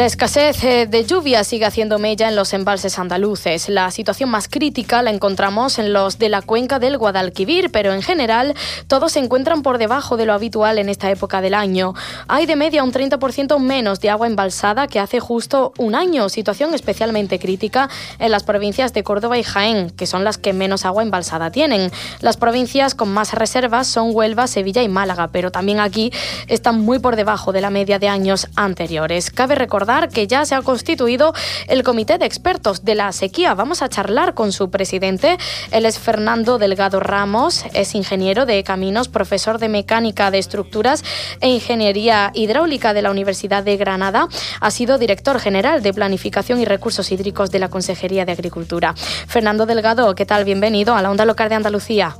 La escasez eh, de lluvia sigue haciendo mella en los embalses andaluces. La situación más crítica la encontramos en los de la cuenca del Guadalquivir, pero en general todos se encuentran por debajo de lo habitual en esta época del año. Hay de media un 30% menos de agua embalsada que hace justo un año, situación especialmente crítica en las provincias de Córdoba y Jaén, que son las que menos agua embalsada tienen. Las provincias con más reservas son Huelva, Sevilla y Málaga, pero también aquí están muy por debajo de la media de años anteriores. Cabe recordar que ya se ha constituido el Comité de Expertos de la Sequía. Vamos a charlar con su presidente. Él es Fernando Delgado Ramos, es ingeniero de caminos, profesor de mecánica de estructuras e ingeniería hidráulica de la Universidad de Granada. Ha sido director general de Planificación y Recursos Hídricos de la Consejería de Agricultura. Fernando Delgado, ¿qué tal? Bienvenido a la Onda Local de Andalucía.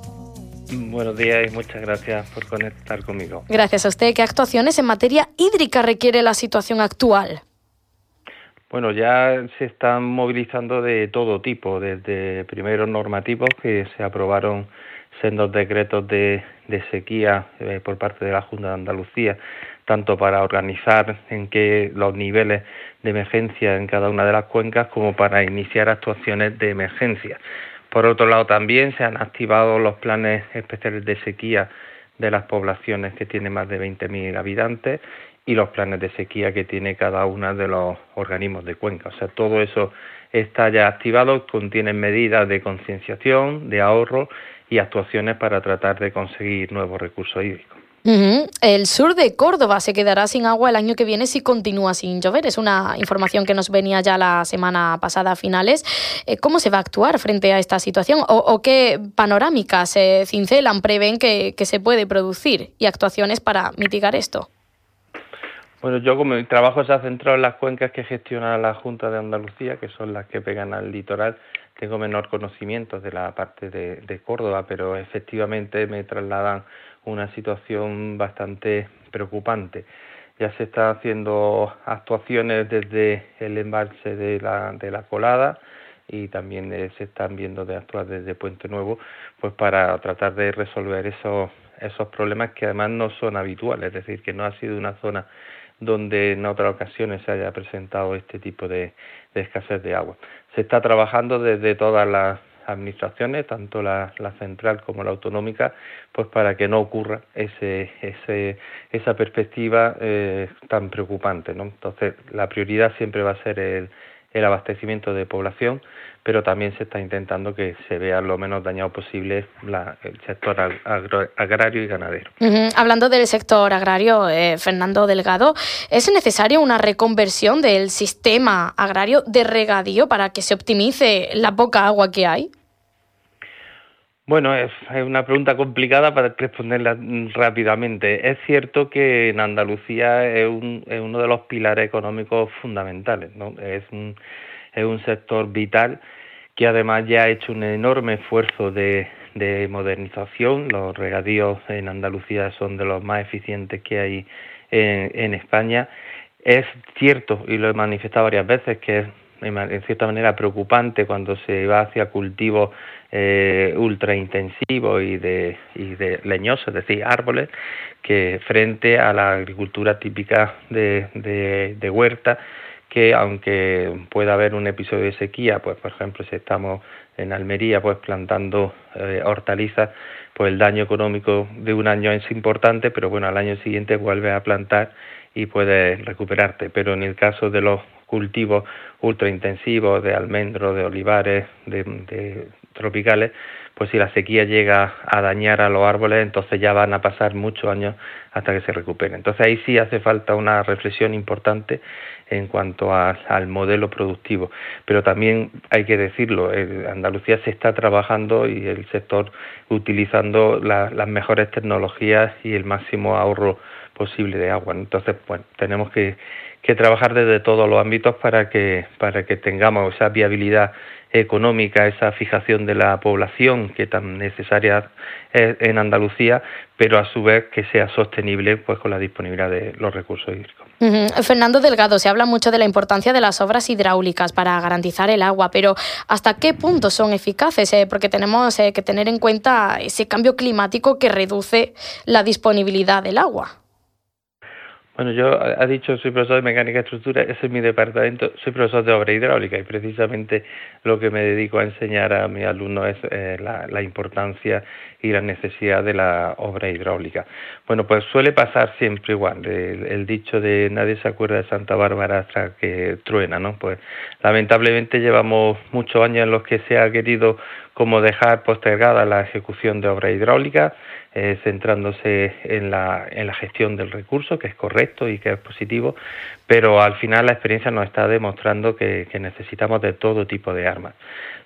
Buenos días y muchas gracias por conectar conmigo. Gracias a usted. ¿Qué actuaciones en materia hídrica requiere la situación actual? Bueno, ya se están movilizando de todo tipo, desde primeros normativos que se aprobaron sendos decretos de, sequía eh, por parte de la Junta de Andalucía, tanto para organizar en qué los niveles de emergencia en cada una de las cuencas como para iniciar actuaciones de emergencia. Por otro lado, también se han activado los planes especiales de sequía de las poblaciones que tienen más de 20.000 habitantes y los planes de sequía que tiene cada uno de los organismos de cuenca. O sea, todo eso está ya activado, contiene medidas de concienciación, de ahorro y actuaciones para tratar de conseguir nuevos recursos hídricos. El sur de Córdoba se quedará sin agua el año que viene si continúa sin llover. Es una información que nos venía ya la semana pasada a finales. Eh, ¿Cómo se va a actuar frente a esta situación? ¿O, qué panorámicas se cincelan, prevén que se puede producir y actuaciones para mitigar esto? Bueno, yo como mi trabajo se ha centrado en las cuencas que gestiona la Junta de Andalucía, que son las que pegan al litoral, tengo menor conocimiento de la parte de, Córdoba, pero efectivamente me trasladan una situación bastante preocupante. Ya se están haciendo actuaciones desde el embalse de la, colada y también eh, se están viendo de actuar desde Puente Nuevo, pues para tratar de resolver esos problemas que además no son habituales, es decir, que no ha sido una zona donde en otras ocasiones se haya presentado este tipo de, escasez de agua. Se está trabajando desde todas las administraciones, tanto la, central como la autonómica, pues para que no ocurra ese, ese, esa perspectiva eh, tan preocupante. ¿no? Entonces, la prioridad siempre va a ser el, el abastecimiento de población, pero también se está intentando que se vea lo menos dañado posible el sector agrario y ganadero. Hablando del sector agrario, eh, Fernando Delgado, ¿es necesaria una reconversión del sistema agrario de regadío para que se optimice la poca agua que hay? Bueno, es, una pregunta complicada para responderla rápidamente. Es cierto que en Andalucía es, uno de los pilares económicos fundamentales, ¿no? Es un, es un sector vital que además ya ha hecho un enorme esfuerzo de, de modernización. Los regadíos en Andalucía son de los más eficientes que hay en, en España. Es cierto, y lo he manifestado varias veces, que es en cierta manera preocupante cuando se va hacia cultivos eh, ultra intensivos y de, y de leñosos, es decir, árboles, que frente a la agricultura típica de, de, huerta, que aunque pueda haber un episodio de sequía, pues por ejemplo si estamos en Almería pues plantando eh, hortalizas, pues el daño económico de un año es importante, pero bueno, al año siguiente vuelves a plantar y puedes recuperarte. Pero en el caso de los cultivos ultraintensivos de almendros, de olivares, de, tropicales, pues si la sequía llega a dañar a los árboles, entonces ya van a pasar muchos años hasta que se recuperen. Entonces ahí sí hace falta una reflexión importante en cuanto al modelo productivo. Pero también hay que decirlo, Andalucía se está trabajando y el sector utilizando las mejores tecnologías y el máximo ahorro posible de agua. Entonces, bueno, tenemos que, que trabajar desde todos los ámbitos para que, para que tengamos esa viabilidad económica, esa fijación de la población que tan necesaria es en Andalucía, pero a su vez que sea sostenible pues con la disponibilidad de los recursos hídricos. Fernando Delgado, se habla mucho de la importancia de las obras hidráulicas para garantizar el agua, pero ¿hasta qué punto son eficaces? Eh, porque tenemos eh, que tener en cuenta ese cambio climático que reduce la disponibilidad del agua. Bueno, yo ha dicho soy profesor de mecánica y estructura, ese es mi departamento, soy profesor de obra hidráulica y precisamente lo que me dedico a enseñar a mis alumnos es eh, la, importancia y la necesidad de la obra hidráulica. Bueno, pues suele pasar siempre igual, el, dicho de nadie se acuerda de Santa Bárbara hasta que truena, ¿no? Pues lamentablemente llevamos muchos años en los que se ha querido como dejar postergada la ejecución de obra hidráulica, eh, centrándose en la, gestión del recurso, que es correcto y que es positivo, pero al final la experiencia nos está demostrando que, necesitamos de todo tipo de armas.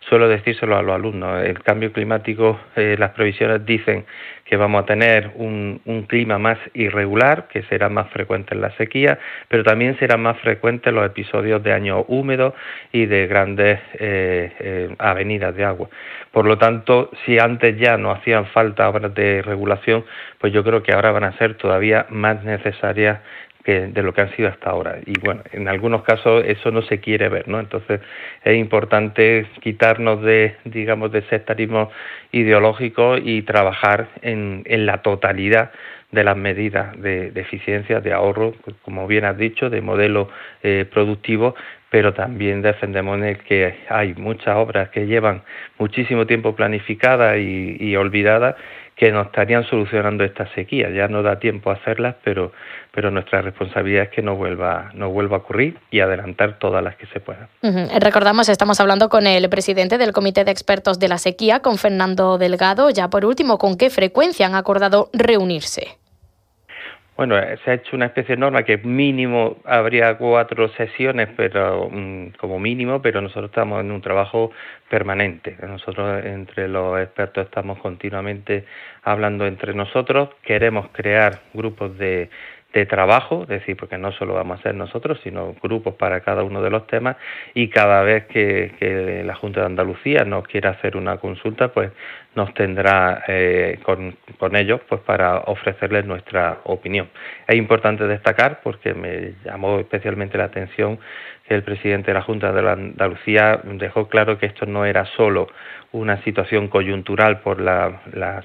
Suelo decírselo a los alumnos, el cambio climático, eh, las previsiones dicen que vamos a tener un, clima más irregular, que será más frecuente en la sequía, pero también serán más frecuentes los episodios de años húmedos y de grandes eh, avenidas de agua. Por lo tanto, si antes ya no hacían falta obras de regulación, pues yo creo que ahora van a ser todavía más necesarias que de lo que han sido hasta ahora. Y bueno, en algunos casos eso no se quiere ver, ¿no? Entonces es importante quitarnos de, digamos, de sectarismo ideológico y trabajar en, en la totalidad de las medidas de, eficiencia, de ahorro, como bien has dicho, de modelo eh, productivo, pero también defendemos que hay muchas obras que llevan muchísimo tiempo planificadas y, olvidadas que nos estarían solucionando esta sequía. Ya no da tiempo a hacerlas, pero, pero nuestra responsabilidad es que no vuelva, no vuelva a ocurrir y adelantar todas las que se puedan. Recordamos, estamos hablando con el presidente del Comité de Expertos de la Sequía, con Fernando Delgado. Ya por último, ¿con qué frecuencia han acordado reunirse? Bueno, se ha hecho una especie de norma que mínimo habría cuatro sesiones, pero mm, como mínimo, pero nosotros estamos en un trabajo permanente. Nosotros entre los expertos estamos continuamente hablando entre nosotros. Queremos crear grupos de de trabajo, es decir, porque no solo vamos a ser nosotros, sino grupos para cada uno de los temas y cada vez que, la Junta de Andalucía nos quiera hacer una consulta, pues nos tendrá eh, con, ellos pues para ofrecerles nuestra opinión. Es importante destacar, porque me llamó especialmente la atención que el presidente de la Junta de Andalucía dejó claro que esto no era solo una situación coyuntural por la,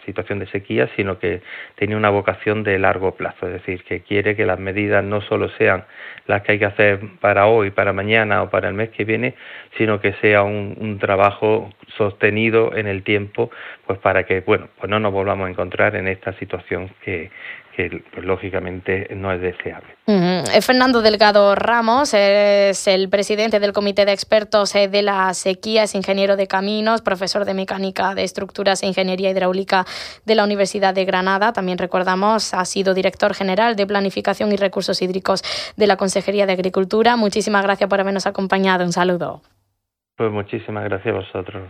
situación de sequía, sino que tenía una vocación de largo plazo, es decir, que quiere que las medidas no solo sean las que hay que hacer para hoy, para mañana o para el mes que viene, sino que sea un trabajo sostenido en el tiempo, pues para que, bueno, pues no nos volvamos a encontrar en esta situación que, que pues, lógicamente no es deseable. Fernando Delgado Ramos es el presidente del Comité de Expertos eh, de la Sequía, es ingeniero de caminos, profesor de Mecánica de Estructuras e Ingeniería Hidráulica de la Universidad de Granada. También recordamos, ha sido director general de Planificación y Recursos Hídricos de la Consejería de Agricultura. Muchísimas gracias por habernos acompañado. Un saludo. Pues muchísimas gracias a vosotros.